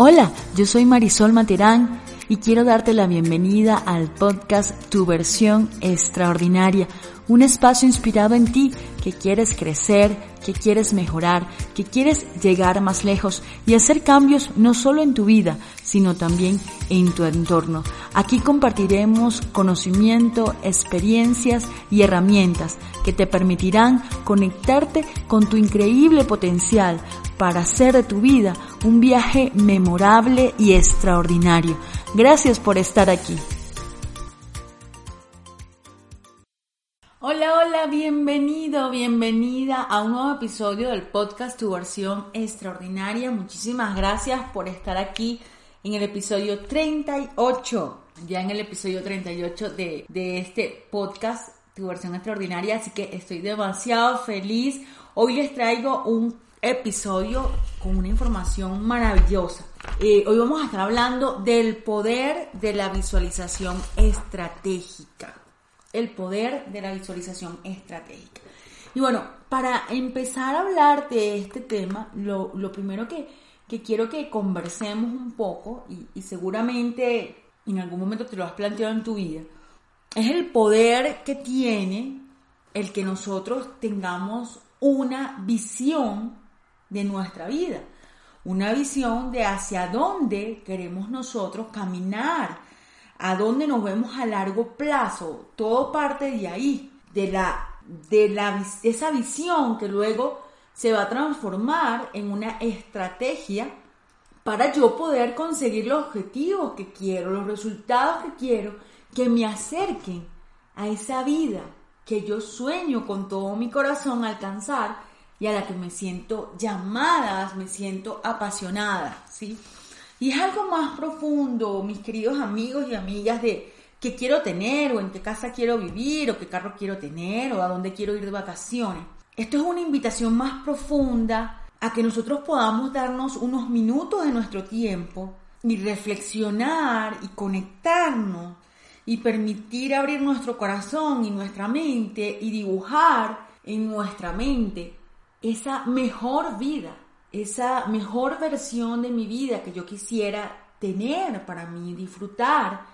Hola, yo soy Marisol Materán y quiero darte la bienvenida al podcast Tu versión extraordinaria, un espacio inspirado en ti que quieres crecer, que quieres mejorar, que quieres llegar más lejos y hacer cambios no solo en tu vida, sino también en tu entorno. Aquí compartiremos conocimiento, experiencias y herramientas que te permitirán conectarte con tu increíble potencial para hacer de tu vida un viaje memorable y extraordinario. Gracias por estar aquí. Hola, hola, bienvenido, bienvenida a un nuevo episodio del podcast Tu versión extraordinaria. Muchísimas gracias por estar aquí en el episodio 38, ya en el episodio 38 de, de este podcast Tu versión extraordinaria, así que estoy demasiado feliz. Hoy les traigo un episodio con una información maravillosa. Eh, hoy vamos a estar hablando del poder de la visualización estratégica. El poder de la visualización estratégica. Y bueno, para empezar a hablar de este tema, lo, primero que, quiero que conversemos un poco, y, y seguramente en algún momento te lo has planteado en tu vida, es el poder que tiene el que nosotros tengamos una visión de nuestra vida, una visión de hacia dónde queremos nosotros caminar, a dónde nos vemos a largo plazo, todo parte de ahí, de la de la esa visión que luego se va a transformar en una estrategia para yo poder conseguir los objetivos que quiero, los resultados que quiero, que me acerquen a esa vida que yo sueño con todo mi corazón alcanzar y a la que me siento llamada, me siento apasionada, ¿sí? Y es algo más profundo, mis queridos amigos y amigas, de qué quiero tener, o en qué casa quiero vivir, o qué carro quiero tener, o a dónde quiero ir de vacaciones. Esto es una invitación más profunda a que nosotros podamos darnos unos minutos de nuestro tiempo y reflexionar y conectarnos y permitir abrir nuestro corazón y nuestra mente y dibujar en nuestra mente esa mejor vida, esa mejor versión de mi vida que yo quisiera tener para mí, disfrutar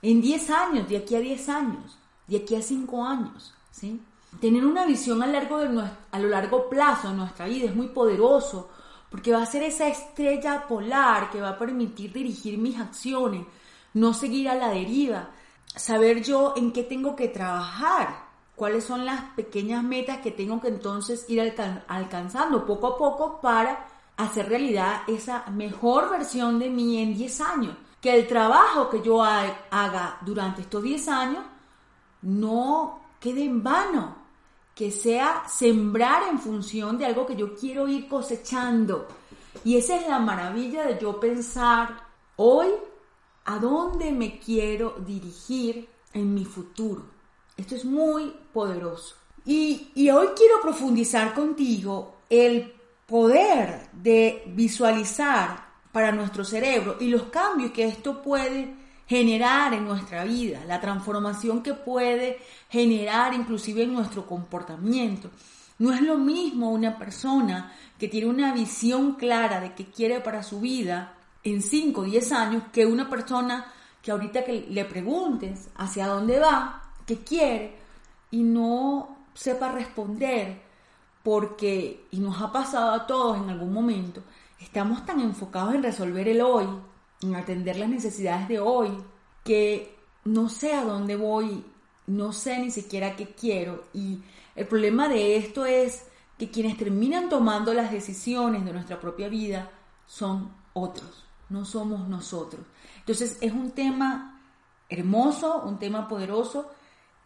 en 10 años, de aquí a 10 años, de aquí a 5 años, ¿sí? Tener una visión a, largo de a lo largo plazo de nuestra vida es muy poderoso porque va a ser esa estrella polar que va a permitir dirigir mis acciones, no seguir a la deriva, saber yo en qué tengo que trabajar cuáles son las pequeñas metas que tengo que entonces ir alcanzando poco a poco para hacer realidad esa mejor versión de mí en 10 años. Que el trabajo que yo haga durante estos 10 años no quede en vano, que sea sembrar en función de algo que yo quiero ir cosechando. Y esa es la maravilla de yo pensar hoy a dónde me quiero dirigir en mi futuro. Esto es muy poderoso. Y, hoy quiero profundizar contigo el poder de visualizar para nuestro cerebro y los cambios que esto puede generar en nuestra vida, la transformación que puede generar inclusive en nuestro comportamiento. No es lo mismo una persona que tiene una visión clara de qué quiere para su vida en 5 o 10 años que una persona que ahorita que le preguntes hacia dónde va, qué quiere y no sepa responder porque, y nos ha pasado a todos en algún momento, estamos tan enfocados en resolver el hoy, en atender las necesidades de hoy, que no sé a dónde voy, no sé ni siquiera qué quiero. Y el problema de esto es que quienes terminan tomando las decisiones de nuestra propia vida son otros, no somos nosotros. Entonces es un tema hermoso, un tema poderoso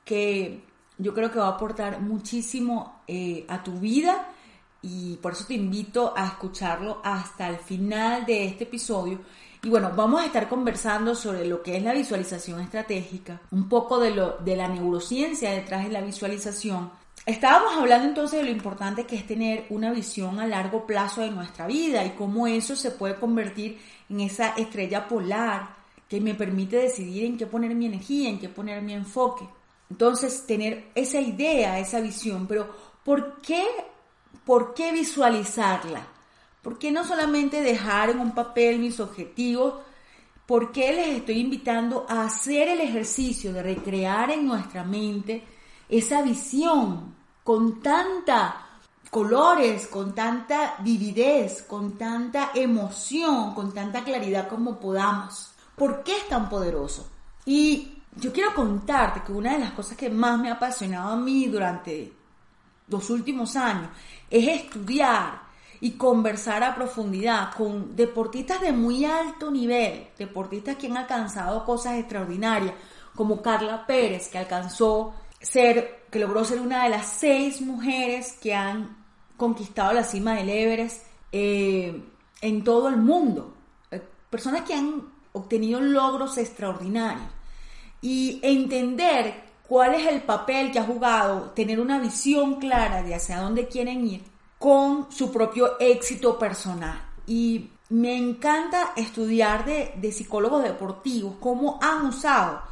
que yo creo que va a aportar muchísimo eh, a tu vida y por eso te invito a escucharlo hasta el final de este episodio. Y bueno, vamos a estar conversando sobre lo que es la visualización estratégica, un poco de, lo, de la neurociencia detrás de la visualización. Estábamos hablando entonces de lo importante que es tener una visión a largo plazo de nuestra vida y cómo eso se puede convertir en esa estrella polar que me permite decidir en qué poner mi energía, en qué poner mi enfoque. Entonces, tener esa idea, esa visión, pero ¿por qué, por qué visualizarla? ¿Por qué no solamente dejar en un papel mis objetivos? ¿Por qué les estoy invitando a hacer el ejercicio de recrear en nuestra mente esa visión con tanta colores, con tanta vividez, con tanta emoción, con tanta claridad como podamos? ¿Por qué es tan poderoso? Y yo quiero contarte que una de las cosas que más me ha apasionado a mí durante los últimos años es estudiar y conversar a profundidad con deportistas de muy alto nivel, deportistas que han alcanzado cosas extraordinarias, como Carla Pérez, que alcanzó ser, que logró ser una de las seis mujeres que han conquistado la cima del Everest eh, en todo el mundo. Eh, personas que han obtenido logros extraordinarios. Y entender cuál es el papel que ha jugado, tener una visión clara de hacia dónde quieren ir con su propio éxito personal. Y me encanta estudiar de, psicólogos deportivos, cómo han usado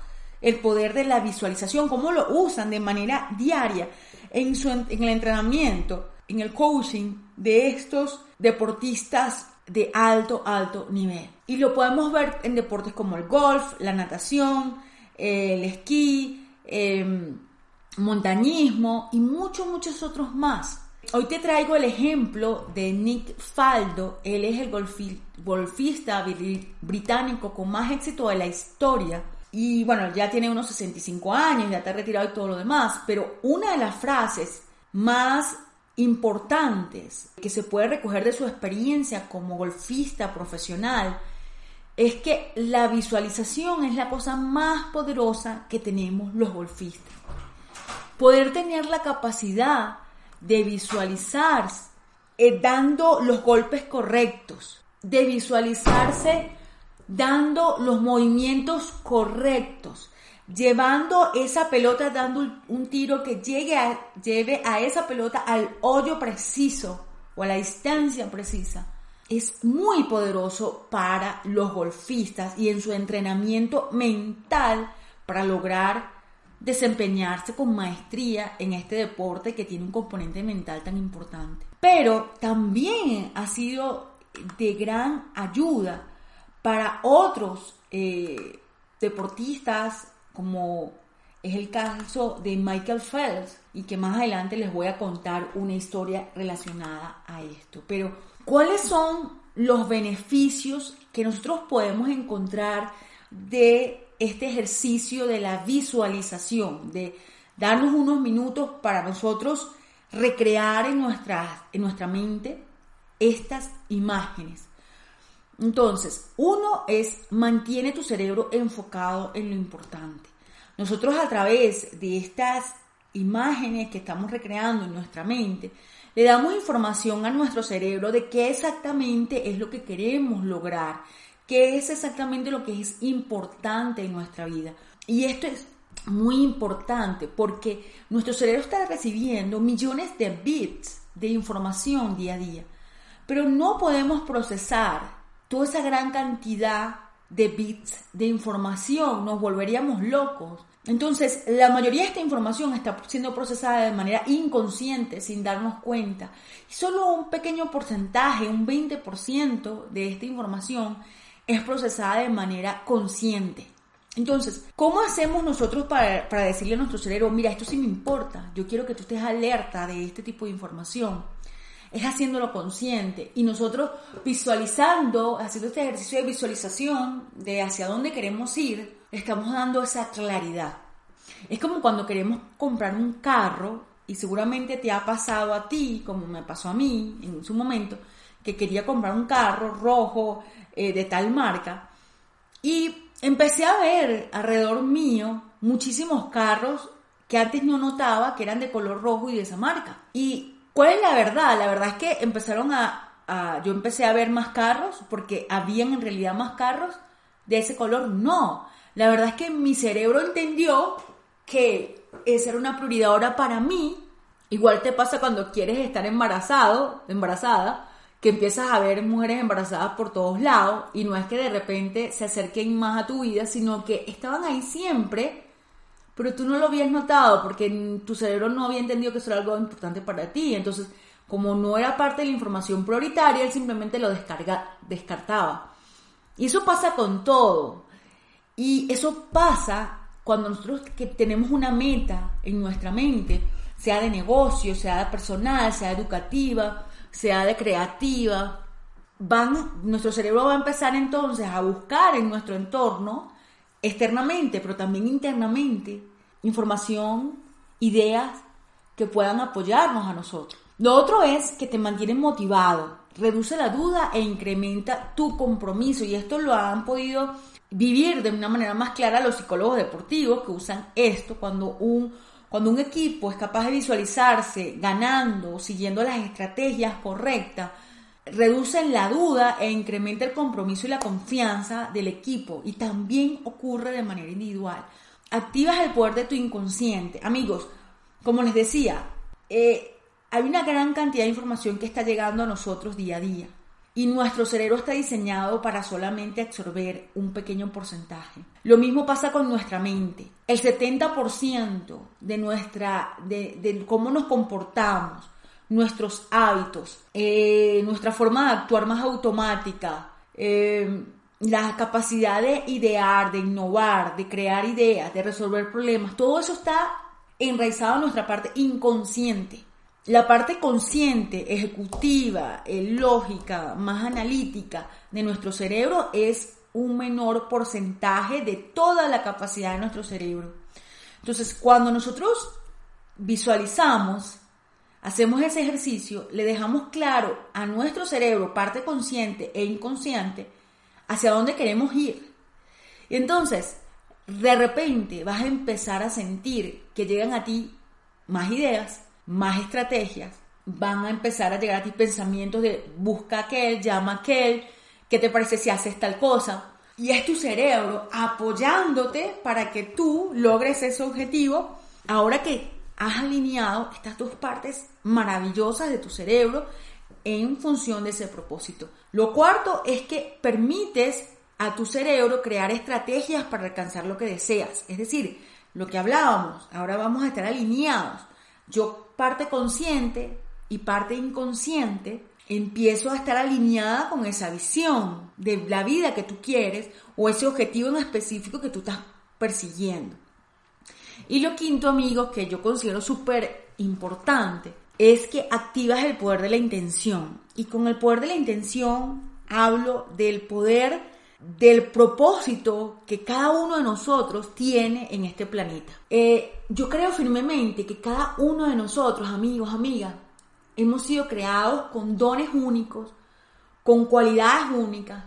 el poder de la visualización, cómo lo usan de manera diaria en, su, en el entrenamiento, en el coaching de estos deportistas de alto, alto nivel. Y lo podemos ver en deportes como el golf, la natación, el esquí, em, montañismo y muchos, muchos otros más. Hoy te traigo el ejemplo de Nick Faldo. Él es el golfista británico con más éxito de la historia. Y bueno, ya tiene unos 65 años, ya está retirado y todo lo demás. Pero una de las frases más importantes que se puede recoger de su experiencia como golfista profesional es que la visualización es la cosa más poderosa que tenemos los golfistas. Poder tener la capacidad de visualizar eh, dando los golpes correctos, de visualizarse dando los movimientos correctos, llevando esa pelota, dando un tiro que llegue a, lleve a esa pelota al hoyo preciso o a la distancia precisa. Es muy poderoso para los golfistas y en su entrenamiento mental para lograr desempeñarse con maestría en este deporte que tiene un componente mental tan importante. Pero también ha sido de gran ayuda para otros eh, deportistas, como es el caso de Michael Phelps, y que más adelante les voy a contar una historia relacionada a esto. Pero, ¿cuáles son los beneficios que nosotros podemos encontrar de este ejercicio de la visualización, de darnos unos minutos para nosotros recrear en nuestra, en nuestra mente estas imágenes. Entonces, uno es mantiene tu cerebro enfocado en lo importante. Nosotros a través de estas imágenes que estamos recreando en nuestra mente, le damos información a nuestro cerebro de qué exactamente es lo que queremos lograr qué es exactamente lo que es importante en nuestra vida. Y esto es muy importante porque nuestro cerebro está recibiendo millones de bits de información día a día, pero no podemos procesar toda esa gran cantidad de bits de información, nos volveríamos locos. Entonces, la mayoría de esta información está siendo procesada de manera inconsciente, sin darnos cuenta. Y solo un pequeño porcentaje, un 20% de esta información es procesada de manera consciente. Entonces, ¿cómo hacemos nosotros para, decirle a nuestro cerebro, mira, esto sí me importa, yo quiero que tú estés alerta de este tipo de información? Es haciéndolo consciente y nosotros visualizando, haciendo este ejercicio de visualización de hacia dónde queremos ir, estamos dando esa claridad. Es como cuando queremos comprar un carro y seguramente te ha pasado a ti, como me pasó a mí en su momento, que quería comprar un carro rojo eh, de tal marca. Y empecé a ver alrededor mío muchísimos carros que antes no notaba que eran de color rojo y de esa marca. ¿Y cuál es la verdad? La verdad es que empezaron a, yo empecé a ver más carros porque habían en realidad más carros de ese color. No, la verdad es que mi cerebro entendió que esa era una prioridad ahora para mí. Igual te pasa cuando quieres estar embarazado, embarazada, que empiezas a ver mujeres embarazadas por todos lados y no es que de repente se acerquen más a tu vida, sino que estaban ahí siempre, pero tú no lo habías notado porque tu cerebro no había entendido que eso era algo importante para ti. Entonces, como no era parte de la información prioritaria, él simplemente lo descarga, descartaba. Y eso pasa con todo. Y eso pasa cuando nosotros que tenemos una meta en nuestra mente, sea de negocio, sea de personal, sea educativa, sea de creativa, van, nuestro cerebro va a empezar entonces a buscar en nuestro entorno, externamente, pero también internamente, información, ideas que puedan apoyarnos a nosotros. Lo otro es que te mantienen motivado, reduce la duda e incrementa tu compromiso. Y esto lo han podido vivir de una manera más clara los psicólogos deportivos que usan esto cuando un, cuando un equipo es capaz de visualizarse ganando, siguiendo las estrategias correctas, reducen la duda e incrementa el compromiso y la confianza del equipo. Y también ocurre de manera individual. Activas el poder de tu inconsciente. Amigos, como les decía, eh, hay una gran cantidad de información que está llegando a nosotros día a día y nuestro cerebro está diseñado para solamente absorber un pequeño porcentaje. Lo mismo pasa con nuestra mente. El 70% de nuestra, de, cómo nos comportamos, nuestros hábitos, eh, nuestra forma de actuar más automática, eh, la capacidad de idear, de innovar, de crear ideas, de resolver problemas, todo eso está enraizado en nuestra parte inconsciente. La parte consciente, ejecutiva, eh, lógica, más analítica de nuestro cerebro es un menor porcentaje de toda la capacidad de nuestro cerebro. Entonces, cuando nosotros visualizamos, hacemos ese ejercicio, le dejamos claro a nuestro cerebro, parte consciente e inconsciente, hacia dónde queremos ir. Y entonces, de repente vas a empezar a sentir que llegan a ti más ideas, más estrategias, van a empezar a llegar a ti pensamientos de busca aquel, llama aquel, ¿qué te parece si haces tal cosa? Y es tu cerebro apoyándote para que tú logres ese objetivo ahora que has alineado estas dos partes maravillosas de tu cerebro en función de ese propósito. Lo cuarto es que permites a tu cerebro crear estrategias para alcanzar lo que deseas. Es decir, lo que hablábamos, ahora vamos a estar alineados. Yo parte consciente y parte inconsciente, empiezo a estar alineada con esa visión de la vida que tú quieres o ese objetivo en específico que tú estás persiguiendo. Y lo quinto, amigos, que yo considero súper importante, es que activas el poder de la intención. Y con el poder de la intención hablo del poder del propósito que cada uno de nosotros tiene en este planeta. Eh, yo creo firmemente que cada uno de nosotros, amigos, amigas, hemos sido creados con dones únicos, con cualidades únicas,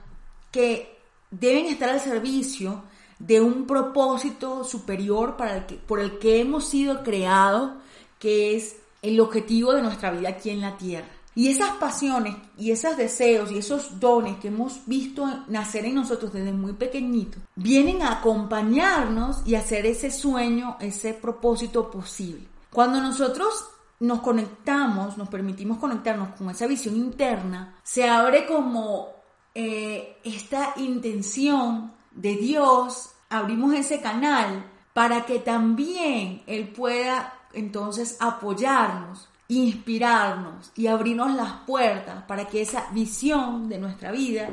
que deben estar al servicio de un propósito superior para el que, por el que hemos sido creados, que es el objetivo de nuestra vida aquí en la Tierra. Y esas pasiones y esos deseos y esos dones que hemos visto nacer en nosotros desde muy pequeñitos, vienen a acompañarnos y hacer ese sueño, ese propósito posible. Cuando nosotros nos conectamos, nos permitimos conectarnos con esa visión interna, se abre como eh, esta intención de Dios, abrimos ese canal para que también Él pueda entonces apoyarnos inspirarnos y abrirnos las puertas para que esa visión de nuestra vida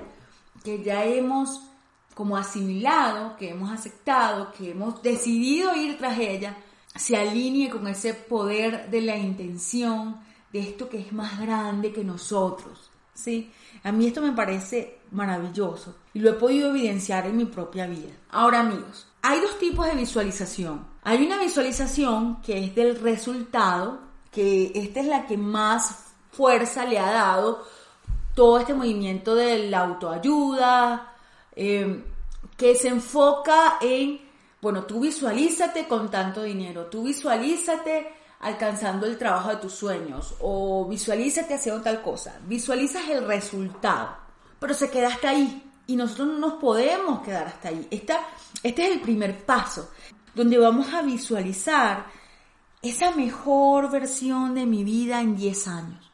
que ya hemos como asimilado, que hemos aceptado, que hemos decidido ir tras ella, se alinee con ese poder de la intención, de esto que es más grande que nosotros. ¿sí? A mí esto me parece maravilloso y lo he podido evidenciar en mi propia vida. Ahora amigos, hay dos tipos de visualización. Hay una visualización que es del resultado que esta es la que más fuerza le ha dado todo este movimiento de la autoayuda, em, que se enfoca en, bueno, tú visualízate con tanto dinero, tú visualízate alcanzando el trabajo de tus sueños o visualízate haciendo tal cosa, visualizas el resultado, pero se queda hasta ahí y nosotros no nos podemos quedar hasta ahí. este es el primer paso, donde vamos a visualizar esa mejor versión de mi vida en 10 años.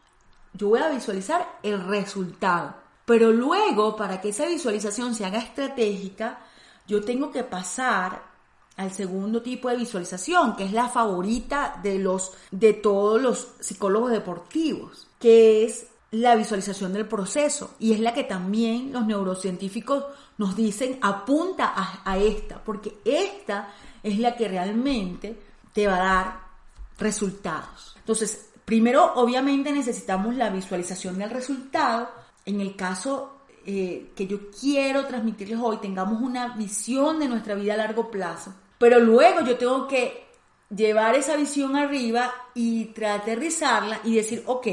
Yo voy a visualizar el resultado. Pero luego, para que esa visualización se haga estratégica, yo tengo que pasar al segundo tipo de visualización, que es la favorita de los de todos los psicólogos deportivos, que es la visualización del proceso y es la que también los neurocientíficos nos dicen apunta a, esta, porque esta es la que realmente te va a dar resultados. Entonces, primero obviamente necesitamos la visualización del resultado. En el caso eh, que yo quiero transmitirles hoy, tengamos una visión de nuestra vida a largo plazo, pero luego yo tengo que llevar esa visión arriba y aterrizarla y decir, ok,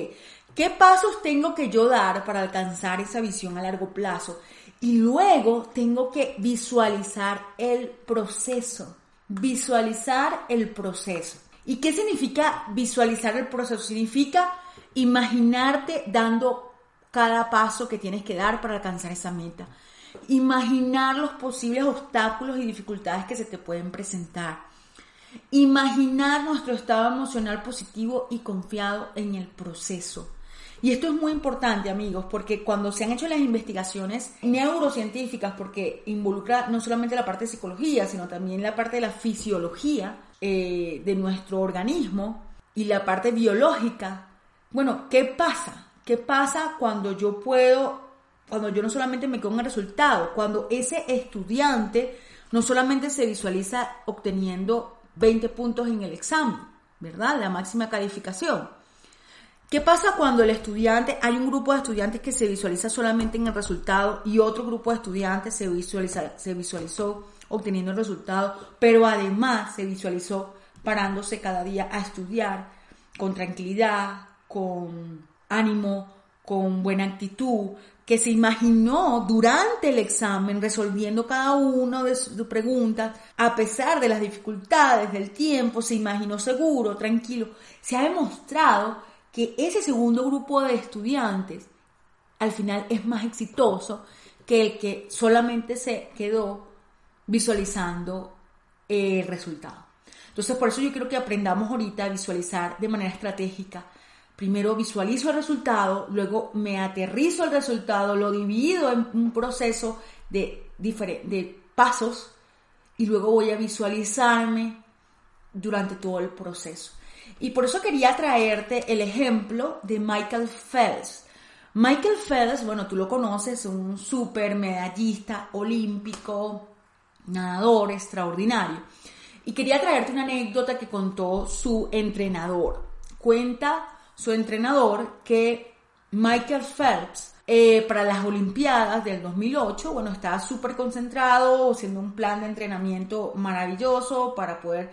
¿Qué pasos tengo que yo dar para alcanzar esa visión a largo plazo? Y luego tengo que visualizar el proceso. Visualizar el proceso. ¿Y qué significa visualizar el proceso? Significa imaginarte dando cada paso que tienes que dar para alcanzar esa meta. Imaginar los posibles obstáculos y dificultades que se te pueden presentar. Imaginar nuestro estado emocional positivo y confiado en el proceso. Y esto es muy importante, amigos, porque cuando se han hecho las investigaciones neurocientíficas, porque involucra no solamente la parte de psicología, sino también la parte de la fisiología eh, de nuestro organismo y la parte biológica, bueno, ¿qué pasa? ¿Qué pasa cuando yo puedo, cuando yo no solamente me quedo en el resultado, cuando ese estudiante no solamente se visualiza obteniendo 20 puntos en el examen, ¿verdad? La máxima calificación, ¿Qué pasa cuando el estudiante, hay un grupo de estudiantes que se visualiza solamente en el resultado y otro grupo de estudiantes se, visualiza, se visualizó obteniendo el resultado, pero además se visualizó parándose cada día a estudiar con tranquilidad, con ánimo, con buena actitud, que se imaginó durante el examen resolviendo cada una de sus preguntas, a pesar de las dificultades del tiempo, se imaginó seguro, tranquilo. Se ha demostrado que ese segundo grupo de estudiantes al final es más exitoso que el que solamente se quedó visualizando el resultado. Entonces, por eso yo quiero que aprendamos ahorita a visualizar de manera estratégica. Primero visualizo el resultado, luego me aterrizo el resultado, lo divido en un proceso de, de pasos y luego voy a visualizarme durante todo el proceso. Y por eso quería traerte el ejemplo de Michael Phelps. Michael Phelps, bueno, tú lo conoces, un super medallista olímpico, nadador extraordinario. Y quería traerte una anécdota que contó su entrenador. Cuenta su entrenador que Michael Phelps eh, para las Olimpiadas del 2008, bueno, estaba súper concentrado, haciendo un plan de entrenamiento maravilloso para poder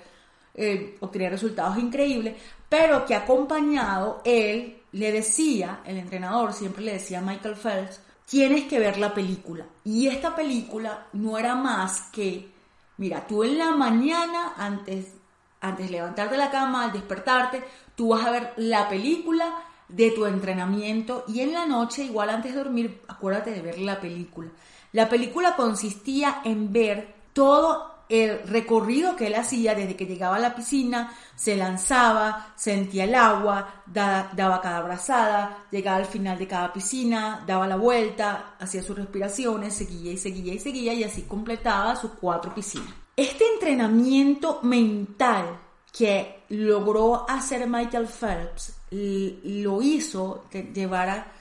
eh, obtener resultados increíbles, pero que acompañado él le decía, el entrenador siempre le decía a Michael Phelps, tienes que ver la película. Y esta película no era más que, mira, tú en la mañana, antes, antes de levantarte de la cama, al despertarte, tú vas a ver la película de tu entrenamiento y en la noche, igual antes de dormir, acuérdate de ver la película. La película consistía en ver todo el recorrido que él hacía desde que llegaba a la piscina, se lanzaba, sentía el agua, daba cada abrazada, llegaba al final de cada piscina, daba la vuelta, hacía sus respiraciones, seguía y seguía y seguía y así completaba sus cuatro piscinas. Este entrenamiento mental que logró hacer Michael Phelps lo hizo llevar a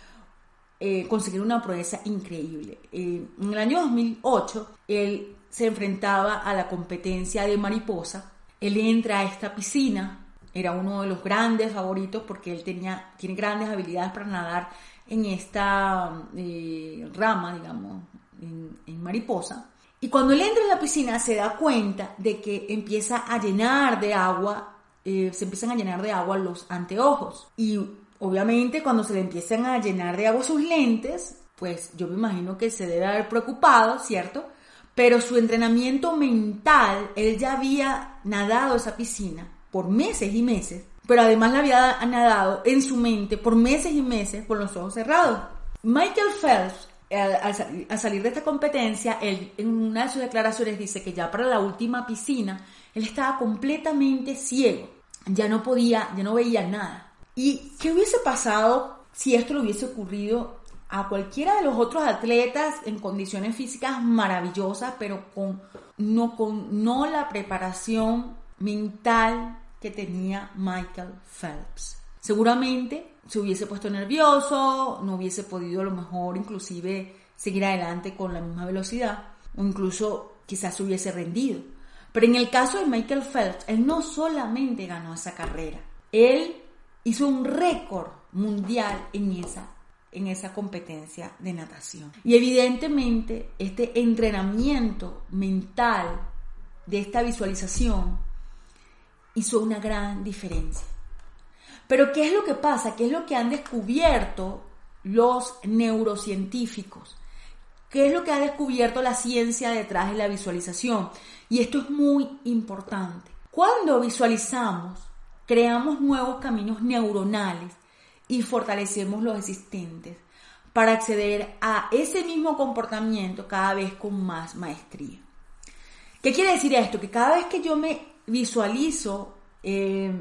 eh, conseguir una proeza increíble. Eh, en el año 2008, él se enfrentaba a la competencia de mariposa. Él entra a esta piscina, era uno de los grandes favoritos porque él tenía, tiene grandes habilidades para nadar en esta eh, rama, digamos, en, mariposa. Y cuando él entra en la piscina se da cuenta de que empieza a llenar de agua, eh, se empiezan a llenar de agua los anteojos. Y obviamente cuando se le empiezan a llenar de agua sus lentes, pues yo me imagino que se debe haber preocupado, ¿cierto? Pero su entrenamiento mental, él ya había nadado esa piscina por meses y meses, pero además la había nadado en su mente por meses y meses con los ojos cerrados. Michael Phelps, al, salir de esta competencia, en una de sus declaraciones dice que ya para la última piscina, él estaba completamente ciego, ya no podía, ya no veía nada. ¿Y qué hubiese pasado si esto le hubiese ocurrido a cualquiera de los otros atletas en condiciones físicas maravillosas, pero con no, con, no la preparación mental que tenía Michael Phelps. Seguramente se hubiese puesto nervioso, no hubiese podido a lo mejor inclusive seguir adelante con la misma velocidad o incluso quizás se hubiese rendido. Pero en el caso de Michael Phelps, él no solamente ganó esa carrera, él hizo un récord mundial en esa, en esa competencia de natación. Y evidentemente este entrenamiento mental de esta visualización hizo una gran diferencia. Pero ¿qué es lo que pasa? ¿Qué es lo que han descubierto los neurocientíficos? ¿Qué es lo que ha descubierto la ciencia detrás de la visualización? Y esto es muy importante. Cuando visualizamos, creamos nuevos caminos neuronales y fortalecemos los existentes para acceder a ese mismo comportamiento cada vez con más maestría. ¿Qué quiere decir esto? Que cada vez que yo me visualizo eh,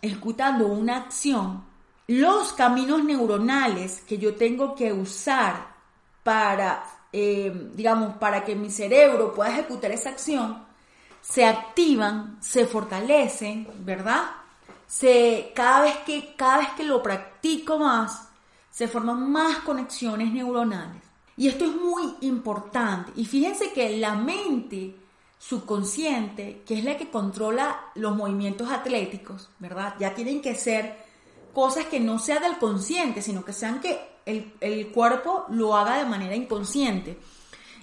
ejecutando una acción, los caminos neuronales que yo tengo que usar para, eh, digamos, para que mi cerebro pueda ejecutar esa acción, se activan, se fortalecen, ¿verdad? Se, cada, vez que, cada vez que lo practico más, se forman más conexiones neuronales. Y esto es muy importante. Y fíjense que la mente subconsciente, que es la que controla los movimientos atléticos, ¿verdad? Ya tienen que ser cosas que no sean del consciente, sino que sean que el, el cuerpo lo haga de manera inconsciente.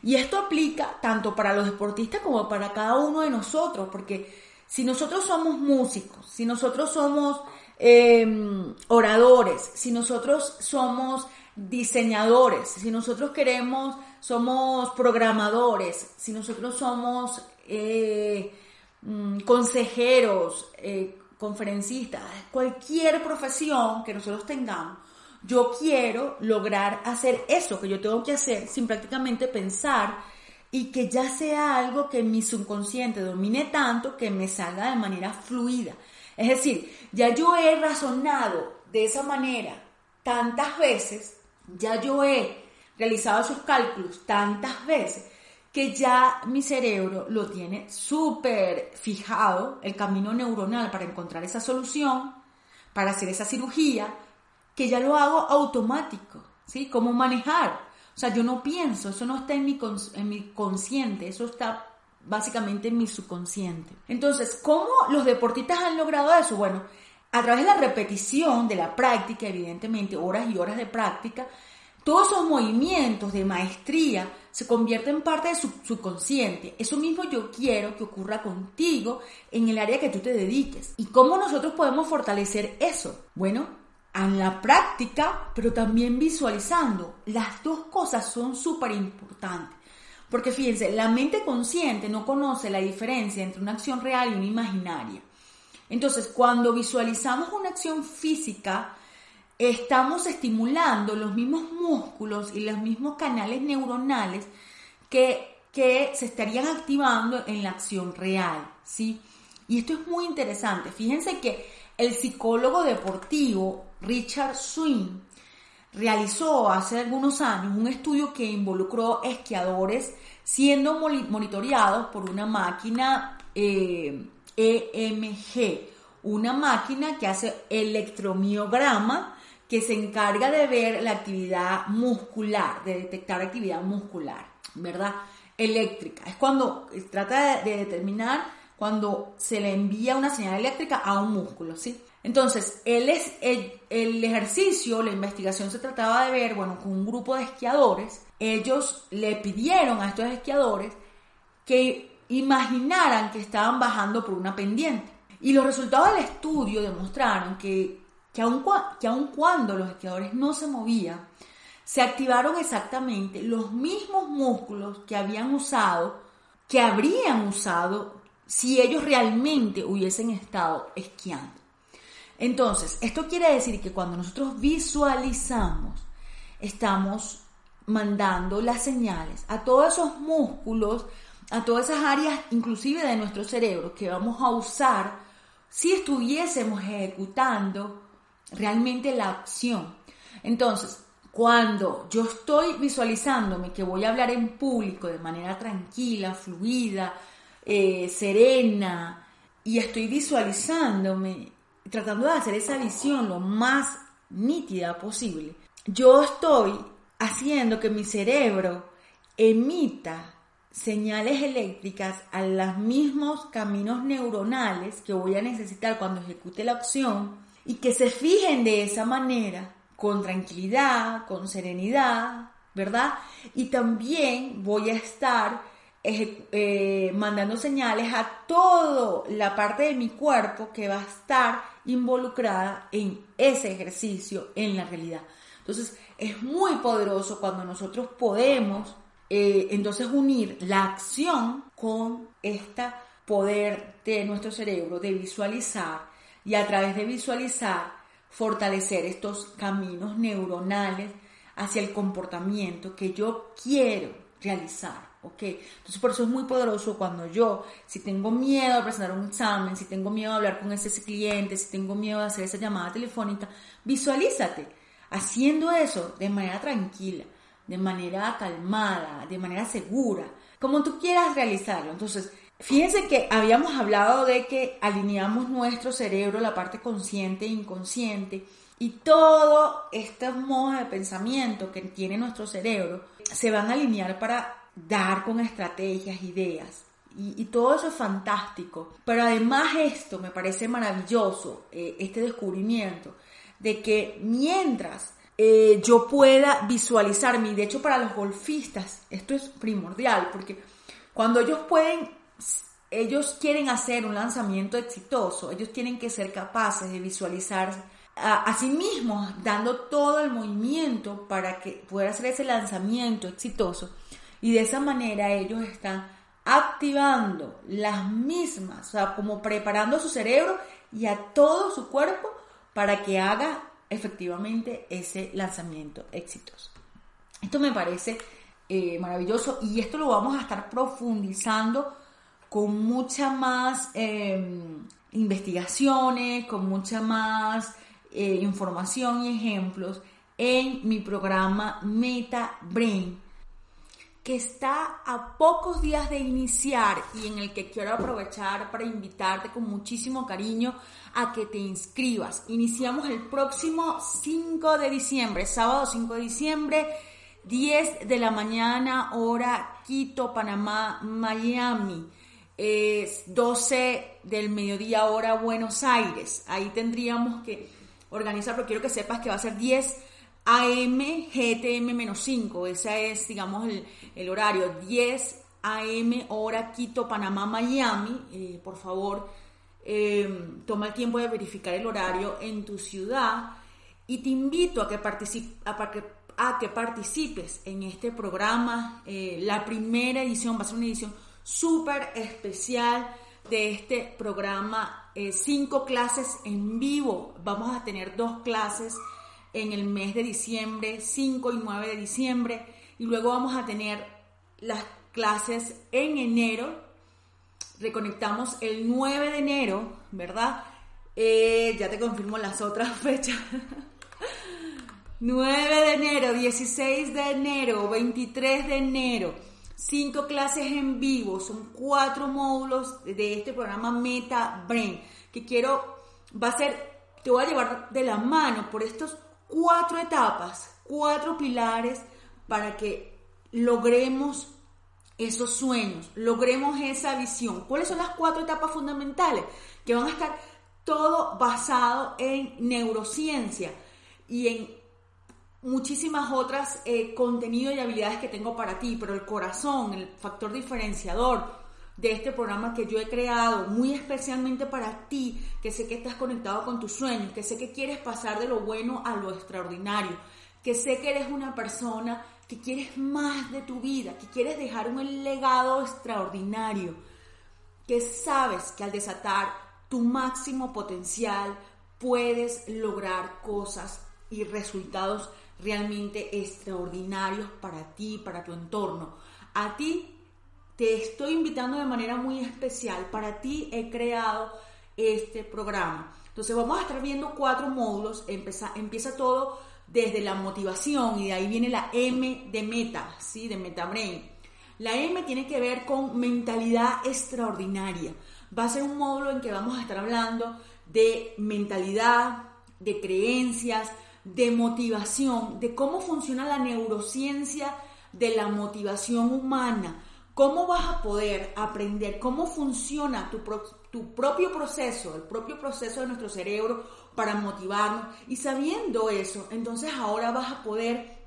Y esto aplica tanto para los deportistas como para cada uno de nosotros, porque si nosotros somos músicos, si nosotros somos em, oradores, si nosotros somos diseñadores, si nosotros queremos, somos programadores, si nosotros somos eh, mm, consejeros, eh, conferencistas, cualquier profesión que nosotros tengamos, yo quiero lograr hacer eso que yo tengo que hacer sin prácticamente pensar y que ya sea algo que mi subconsciente domine tanto que me salga de manera fluida. Es decir, ya yo he razonado de esa manera tantas veces, ya yo he realizado esos cálculos tantas veces, que ya mi cerebro lo tiene súper fijado, el camino neuronal para encontrar esa solución, para hacer esa cirugía, que ya lo hago automático, ¿sí? Cómo manejar. O sea, yo no pienso, eso no está en mi, en mi consciente, eso está básicamente en mi subconsciente. Entonces, ¿cómo los deportistas han logrado eso? Bueno, a través de la repetición, de la práctica, evidentemente, horas y horas de práctica, todos esos movimientos de maestría se convierten en parte de su subconsciente. Eso mismo yo quiero que ocurra contigo en el área que tú te dediques. ¿Y cómo nosotros podemos fortalecer eso? Bueno, en la práctica, pero también visualizando. Las dos cosas son súper importantes. Porque fíjense, la mente consciente no conoce la diferencia entre una acción real y una imaginaria. Entonces, cuando visualizamos una acción física, estamos estimulando los mismos músculos y los mismos canales neuronales que, que se estarían activando en la acción real, ¿sí? Y esto es muy interesante. Fíjense que el psicólogo deportivo Richard Swing realizó hace algunos años un estudio que involucró esquiadores siendo monitoreados por una máquina EMG, eh, e una máquina que hace electromiograma que se encarga de ver la actividad muscular, de detectar actividad muscular, ¿verdad? Eléctrica. Es cuando trata de, determinar cuando se le envía una señal eléctrica a un músculo, ¿sí? Entonces, el, ejercicio, la investigación se trataba de ver, bueno, con un grupo de esquiadores, ellos le pidieron a estos esquiadores que imaginaran que estaban bajando por una pendiente. Y los resultados del estudio demostraron que que aun, cuando los esquiadores no se movían, se activaron exactamente los mismos músculos que habían usado, que habrían usado si ellos realmente hubiesen estado esquiando. Entonces, esto quiere decir que cuando nosotros visualizamos, estamos mandando las señales a todos esos músculos, a todas esas áreas, inclusive de nuestro cerebro, que vamos a usar si estuviésemos ejecutando realmente la acción. Entonces, Cuando yo estoy visualizándome que voy a hablar en público de manera tranquila, fluida, eh, serena, y estoy visualizándome, tratando de hacer esa visión lo más nítida posible, yo estoy haciendo que mi cerebro emita señales eléctricas a los mismos caminos neuronales que voy a necesitar cuando ejecute la acción y que se fijen de esa manera, con tranquilidad, con serenidad, ¿verdad? Y también voy a estar eh, mandando señales a toda la parte de mi cuerpo que va a estar involucrada en ese ejercicio en la realidad. Entonces, es muy poderoso cuando nosotros podemos eh, entonces unir la acción con este poder de nuestro cerebro de visualizar y a través de visualizar fortalecer estos caminos neuronales hacia el comportamiento que yo quiero realizar. ¿Ok? Entonces por eso es muy poderoso cuando yo, si tengo miedo a presentar un examen, si tengo miedo a hablar con ese cliente, si tengo miedo a hacer esa llamada telefónica, visualízate haciendo eso de manera tranquila, de manera calmada, de manera segura, como tú quieras realizarlo. Entonces, fíjense que habíamos hablado de que alineamos nuestro cerebro, la parte consciente e inconsciente, y todos estos modos de pensamiento que tiene nuestro cerebro se van a alinear para dar con estrategias, ideas. Y, todo eso es fantástico. Pero además esto me parece maravilloso, eh, este descubrimiento, de que mientras eh, yo pueda visualizarme, y de hecho para los golfistas esto es primordial, porque cuando ellos pueden, ellos quieren hacer un lanzamiento exitoso, ellos tienen que ser capaces de visualizar a, a sí mismos, dando todo el movimiento para que pueda hacer ese lanzamiento exitoso. Y de esa manera ellos están activando las mismas, o sea, como preparando su cerebro y a todo su cuerpo para que haga efectivamente ese lanzamiento exitoso. Esto me parece eh, maravilloso y esto lo vamos a estar profundizando con mucha más em, investigaciones, con mucha más eh, información y ejemplos en mi programa Meta Brain que está a pocos días de iniciar y en el que quiero aprovechar para invitarte con muchísimo cariño a que te inscribas. Iniciamos el próximo 5 de diciembre, sábado 5 de diciembre, 10 de la mañana, hora Quito, Panamá, Miami. Es 12 del mediodía, hora Buenos Aires. Ahí tendríamos que organizar, pero quiero que sepas que va a ser 10 AM GTM-5, ese es, digamos, el, horario, 10 AM hora Quito, Panamá, Miami. Eh, por favor, em, toma el tiempo de verificar el horario en tu ciudad y te invito a que, a, que participes en este programa. Eh, la primera edición va a ser una edición súper especial de este programa. Eh, cinco clases en vivo. Vamos a tener dos clases en el mes de diciembre, 5 y 9 de diciembre, y luego vamos a tener las clases en enero. Reconectamos el 9 de enero, ¿verdad? Eh, ya te confirmo las otras fechas. 9 de enero, 16 de enero, 23 de enero. Cinco clases en vivo, son cuatro módulos de este programa Meta Brain, que quiero, va a ser, te voy a llevar de la mano por estos cuatro etapas, cuatro pilares para que logremos esos sueños, logremos esa visión. ¿Cuáles son las cuatro etapas fundamentales? Que van a estar todo basado en neurociencia y en muchísimas otras eh, contenidos y habilidades que tengo para ti, pero el corazón, el factor diferenciador, de este programa que yo he creado muy especialmente para ti, que sé que estás conectado con tus sueños, que sé que quieres pasar de lo bueno a lo extraordinario, que sé que eres una persona que quieres más de tu vida, que quieres dejar un legado extraordinario, que sabes que al desatar tu máximo potencial puedes lograr cosas y resultados realmente extraordinarios para ti, para tu entorno. A ti te estoy invitando de manera muy especial. Para ti he creado este programa. Entonces vamos a estar viendo cuatro módulos. Empieza, empieza todo desde la motivación y de ahí viene la M de meta, ¿sí? De MetaBrain. La M tiene que ver con mentalidad extraordinaria. Va a ser un módulo en que vamos a estar hablando de mentalidad, de creencias, de motivación, de cómo funciona la neurociencia de la motivación humana. ¿Cómo vas a poder aprender cómo funciona tu, propio proceso, el propio proceso de nuestro cerebro para motivarnos? Y sabiendo eso, entonces ahora vas a poder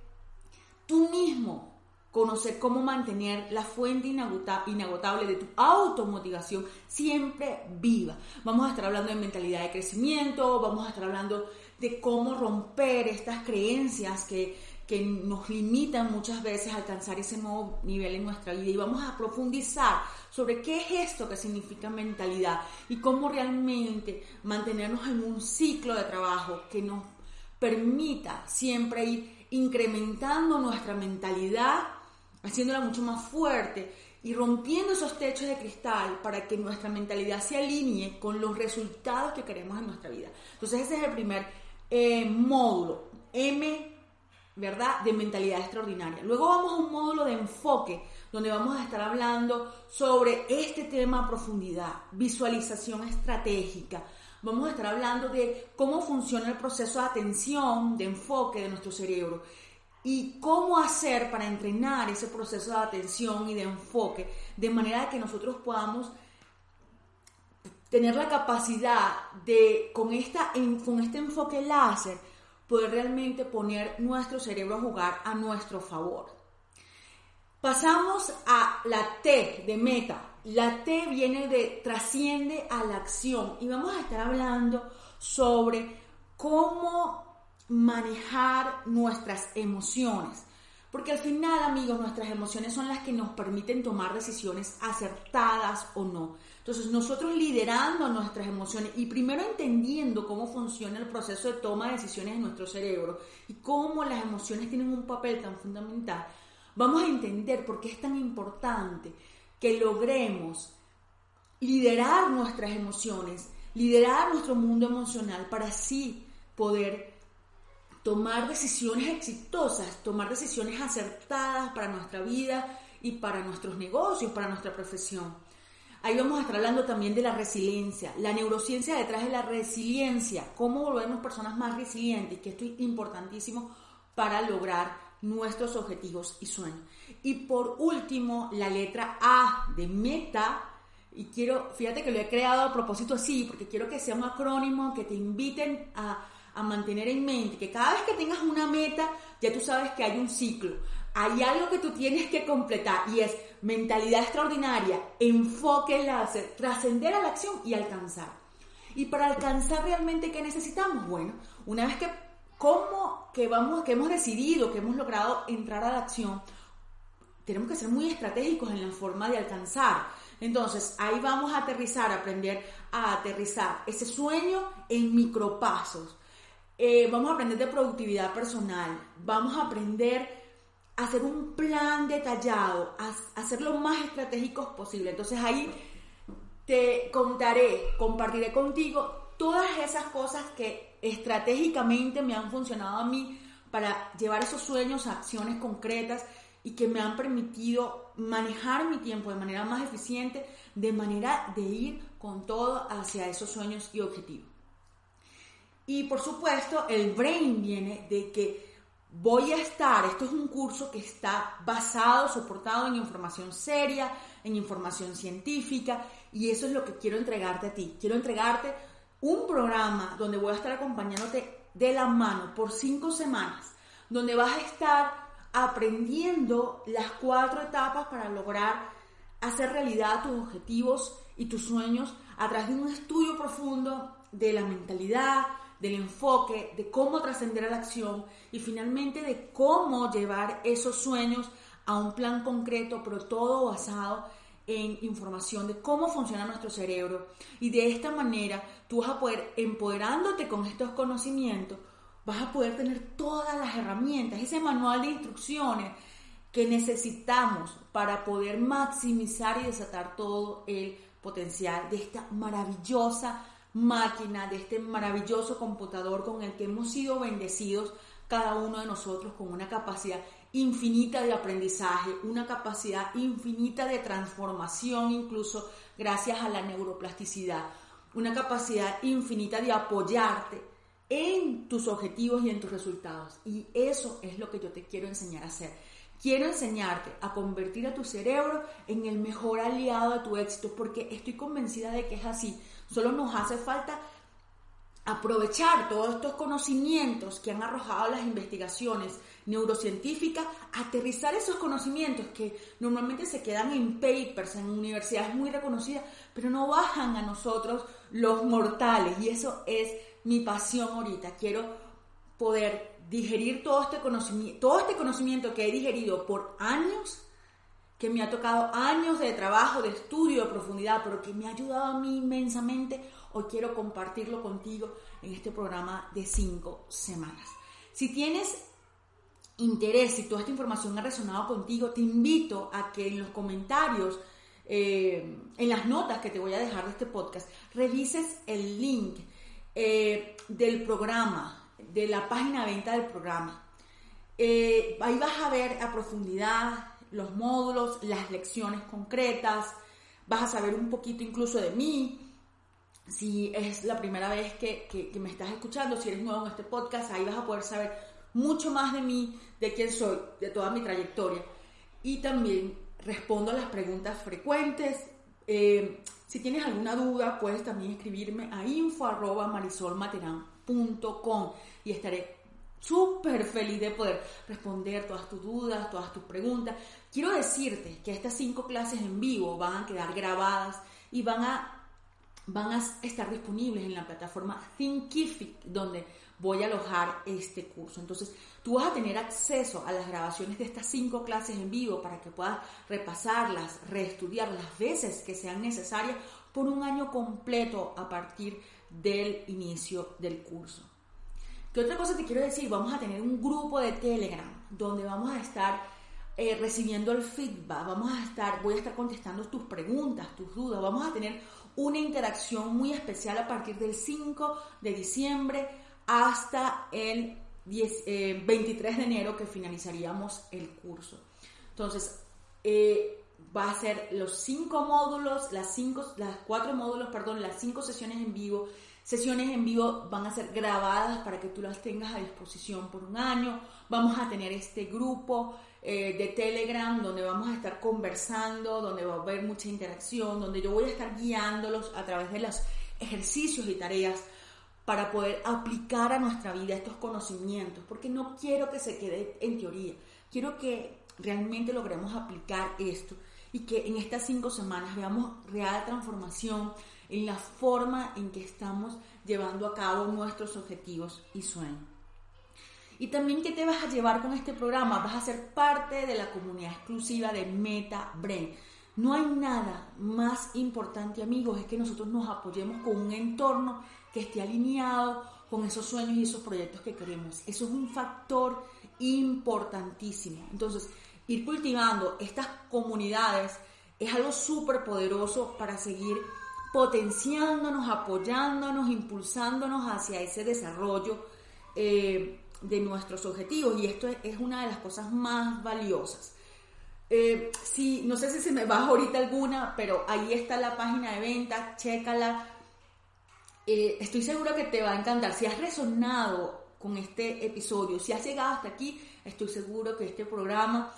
tú mismo conocer cómo mantener la fuente inagotable de tu automotivación siempre viva. Vamos a estar hablando de mentalidad de crecimiento, vamos a estar hablando de cómo romper estas creencias que, que nos limitan muchas veces a alcanzar ese nuevo nivel en nuestra vida y vamos a profundizar sobre qué es esto que significa mentalidad y cómo realmente mantenernos en un ciclo de trabajo que nos permita siempre ir incrementando nuestra mentalidad, haciéndola mucho más fuerte y rompiendo esos techos de cristal para que nuestra mentalidad se alinee con los resultados que queremos en nuestra vida. Entonces ese es el primer eh, módulo, M, ¿verdad? De mentalidad extraordinaria. Luego vamos a un módulo de enfoque, donde vamos a estar hablando sobre este tema a profundidad, visualización estratégica. Vamos a estar hablando de cómo funciona el proceso de atención, de enfoque de nuestro cerebro y cómo hacer para entrenar ese proceso de atención y de enfoque de manera que nosotros podamos tener la capacidad de, con, esta, con este enfoque láser, poder realmente poner nuestro cerebro a jugar a nuestro favor. Pasamos a la T de meta. La T viene de trasciende a la acción y vamos a estar hablando sobre cómo manejar nuestras emociones. Porque al final, amigos, nuestras emociones son las que nos permiten tomar decisiones acertadas o no. Entonces, nosotros liderando nuestras emociones y primero entendiendo cómo funciona el proceso de toma de decisiones en nuestro cerebro y cómo las emociones tienen un papel tan fundamental, vamos a entender por qué es tan importante que logremos liderar nuestras emociones, liderar nuestro mundo emocional para así poder tomar decisiones exitosas, tomar decisiones acertadas para nuestra vida y para nuestros negocios, para nuestra profesión. Ahí vamos a estar hablando también de la resiliencia, la neurociencia detrás de la resiliencia, cómo volvernos personas más resilientes, que esto es importantísimo para lograr nuestros objetivos y sueños. Y por último, la letra A de meta, y quiero, fíjate que lo he creado a propósito así, porque quiero que sea un acrónimo que te inviten a, a mantener en mente que cada vez que tengas una meta, ya tú sabes que hay un ciclo hay algo que tú tienes que completar y es mentalidad extraordinaria, enfoque láser, trascender a la acción y alcanzar. Y para alcanzar realmente, ¿qué necesitamos? Bueno, una vez que, como que, vamos, que hemos decidido, que hemos logrado entrar a la acción, tenemos que ser muy estratégicos en la forma de alcanzar. Entonces, ahí vamos a aterrizar, aprender a aterrizar ese sueño en micropasos. Eh, vamos a aprender de productividad personal, vamos a aprender hacer un plan detallado, hacer lo más estratégicos posible. Entonces ahí te contaré, compartiré contigo todas esas cosas que estratégicamente me han funcionado a mí para llevar esos sueños a acciones concretas y que me han permitido manejar mi tiempo de manera más eficiente, de manera de ir con todo hacia esos sueños y objetivos. Y por supuesto, el brain viene de que voy a estar, esto es un curso que está basado, soportado en información seria, en información científica, y eso es lo que quiero entregarte a ti. Quiero entregarte un programa donde voy a estar acompañándote de la mano por cinco semanas, donde vas a estar aprendiendo las cuatro etapas para lograr hacer realidad tus objetivos y tus sueños a través de un estudio profundo de la mentalidad, del enfoque, de cómo trascender a la acción y finalmente de cómo llevar esos sueños a un plan concreto, pero todo basado en información de cómo funciona nuestro cerebro. Y de esta manera tú vas a poder, empoderándote con estos conocimientos, vas a poder tener todas las herramientas, ese manual de instrucciones que necesitamos para poder maximizar y desatar todo el potencial de esta maravillosa máquina, de este maravilloso computador con el que hemos sido bendecidos cada uno de nosotros con una capacidad infinita de aprendizaje, una capacidad infinita de transformación, incluso gracias a la neuroplasticidad, una capacidad infinita de apoyarte en tus objetivos y en tus resultados. Y eso es lo que yo te quiero enseñar a hacer. Quiero enseñarte a convertir a tu cerebro en el mejor aliado de tu éxito, porque estoy convencida de que es así. Solo nos hace falta aprovechar todos estos conocimientos que han arrojado las investigaciones neurocientíficas, aterrizar esos conocimientos que normalmente se quedan en papers, en universidades muy reconocidas, pero no bajan a nosotros los mortales. Y eso es mi pasión ahorita. Quiero poder digerir todo este conocimiento, todo este conocimiento que he digerido por años, que me ha tocado años de trabajo, de estudio, de profundidad, pero que me ha ayudado a mí inmensamente hoy quiero compartirlo contigo en este programa de cinco semanas. Si tienes interés, si toda esta información ha resonado contigo, te invito a que en los comentarios, eh, en las notas que te voy a dejar de este podcast, revises el link eh, del programa, de la página de venta del programa. Eh, ahí vas a ver a profundidad los módulos, las lecciones concretas, vas a saber un poquito incluso de mí, si es la primera vez que, me estás escuchando, si eres nuevo en este podcast, ahí vas a poder saber mucho más de mí, de quién soy, de toda mi trayectoria. Y también respondo a las preguntas frecuentes. Eh, si tienes alguna duda, puedes también escribirme a info.marisolmaterán.com y estaré súper feliz de poder responder todas tus dudas, todas tus preguntas. Quiero decirte que estas cinco clases en vivo van a quedar grabadas y van a van a estar disponibles en la plataforma Thinkific, donde voy a alojar este curso. Entonces, tú vas a tener acceso a las grabaciones de estas cinco clases en vivo para que puedas repasarlas, reestudiar las veces que sean necesarias por un año completo a partir del inicio del curso. ¿Qué otra cosa te quiero decir? Vamos a tener un grupo de Telegram donde vamos a estar eh, recibiendo el feedback, vamos a estar, voy a estar contestando tus preguntas, tus dudas, vamos a tener una interacción muy especial a partir del 5 de diciembre hasta el 23 eh, de enero que finalizaríamos el curso. Entonces, eh, va a ser los cinco módulos, las cinco, las cuatro módulos, perdón, las cinco sesiones en vivo. Sesiones en vivo van a ser grabadas para que tú las tengas a disposición por un año. Vamos a tener este grupo eh, de Telegram donde vamos a estar conversando, donde va a haber mucha interacción, donde yo voy a estar guiándolos a través de los ejercicios y tareas para poder aplicar a nuestra vida estos conocimientos, porque no quiero que se quede en teoría, quiero que realmente logremos aplicar esto y que en estas cinco semanas veamos real transformación en la forma en que estamos llevando a cabo nuestros objetivos y sueños. Y también, ¿qué te vas a llevar con este programa? Vas a ser parte de la comunidad exclusiva de Meta Brain. No hay nada más importante, amigos, es que nosotros nos apoyemos con un entorno que esté alineado con esos sueños y esos proyectos que queremos. Eso es un factor importantísimo. Entonces, ir cultivando estas comunidades es algo súper poderoso para seguir potenciándonos, apoyándonos, impulsándonos hacia ese desarrollo eh, de nuestros objetivos y esto es una de las cosas más valiosas. Eh, no sé si se me va ahorita alguna, pero ahí está la página de venta, chécala. Eh, estoy segura que te va a encantar. Si has resonado con este episodio, si has llegado hasta aquí, estoy seguro que este programa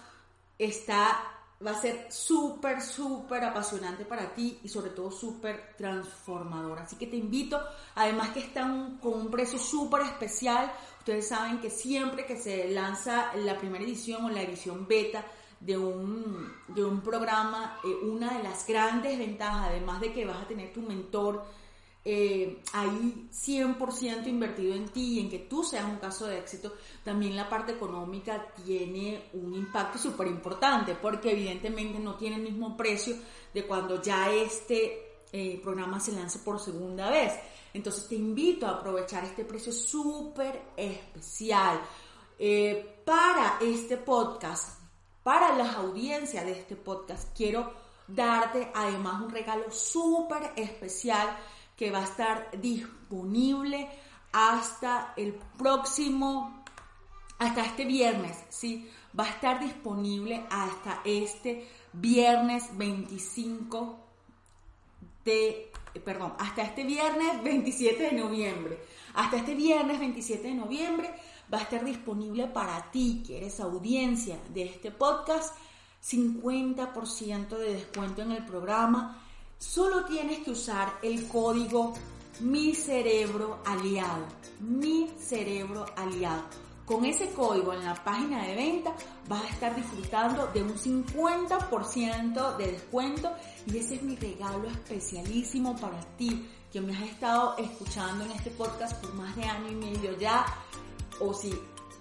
está va a ser súper, súper apasionante para ti y sobre todo súper transformador. Así que te invito, además que están con un precio súper especial. Ustedes saben que siempre que se lanza la primera edición o la edición beta de un, de un programa, eh, una de las grandes ventajas, además de que vas a tener tu mentor, eh, ahí 100% invertido en ti y en que tú seas un caso de éxito, también la parte económica tiene un impacto súper importante porque evidentemente no tiene el mismo precio de cuando ya este eh, programa se lance por segunda vez. Entonces te invito a aprovechar este precio súper especial eh, para este podcast, para las audiencias de este podcast. Quiero darte además un regalo súper especial que va a estar disponible hasta el próximo hasta este viernes, ¿sí? Va a estar disponible hasta este viernes 25 de, perdón, hasta este viernes 27 de noviembre. Hasta este viernes 27 de noviembre va a estar disponible para ti, que eres audiencia de este podcast, 50% de descuento en el programa. Solo tienes que usar el código Mi Cerebro Aliado. Mi Cerebro Aliado. Con ese código en la página de venta vas a estar disfrutando de un 50% de descuento y ese es mi regalo especialísimo para ti que me has estado escuchando en este podcast por más de año y medio ya o si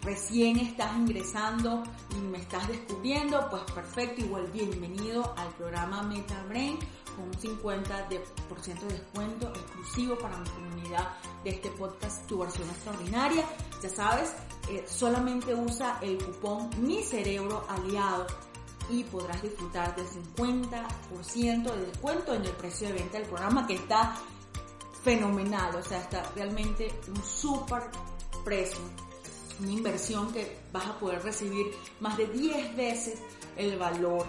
recién estás ingresando y me estás descubriendo, pues perfecto, igual bienvenido al programa MetaBrain un 50% de, de descuento exclusivo para mi comunidad de este podcast, tu versión extraordinaria. Ya sabes, eh, solamente usa el cupón Mi Cerebro Aliado y podrás disfrutar del 50% de descuento en el precio de venta del programa que está fenomenal, o sea, está realmente un súper precio una inversión que vas a poder recibir más de 10 veces el valor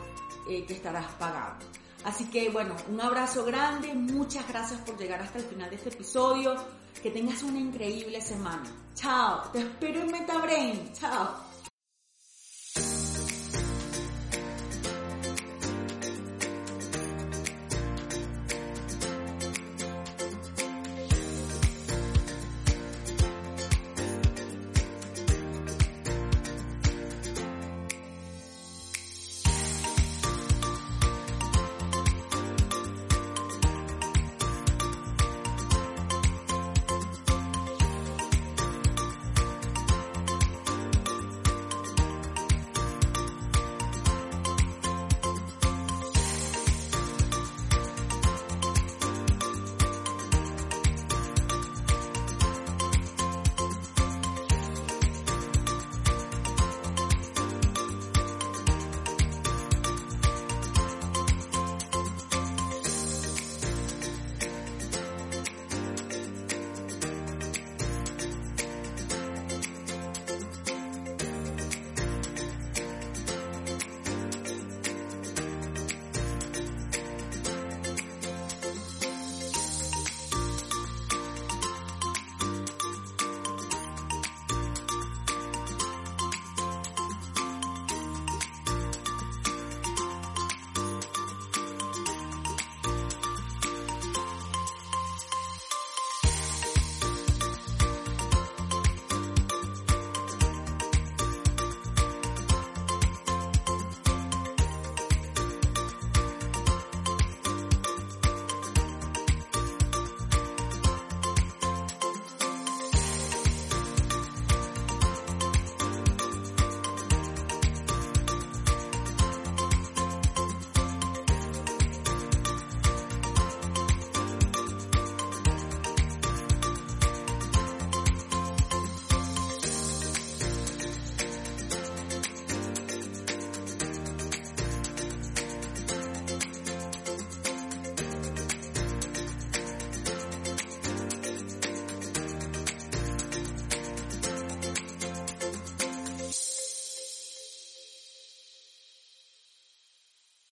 eh, que estarás pagando. Así que bueno, un abrazo grande, muchas gracias por llegar hasta el final de este episodio, que tengas una increíble semana. Chao, te espero en MetaBrain, chao.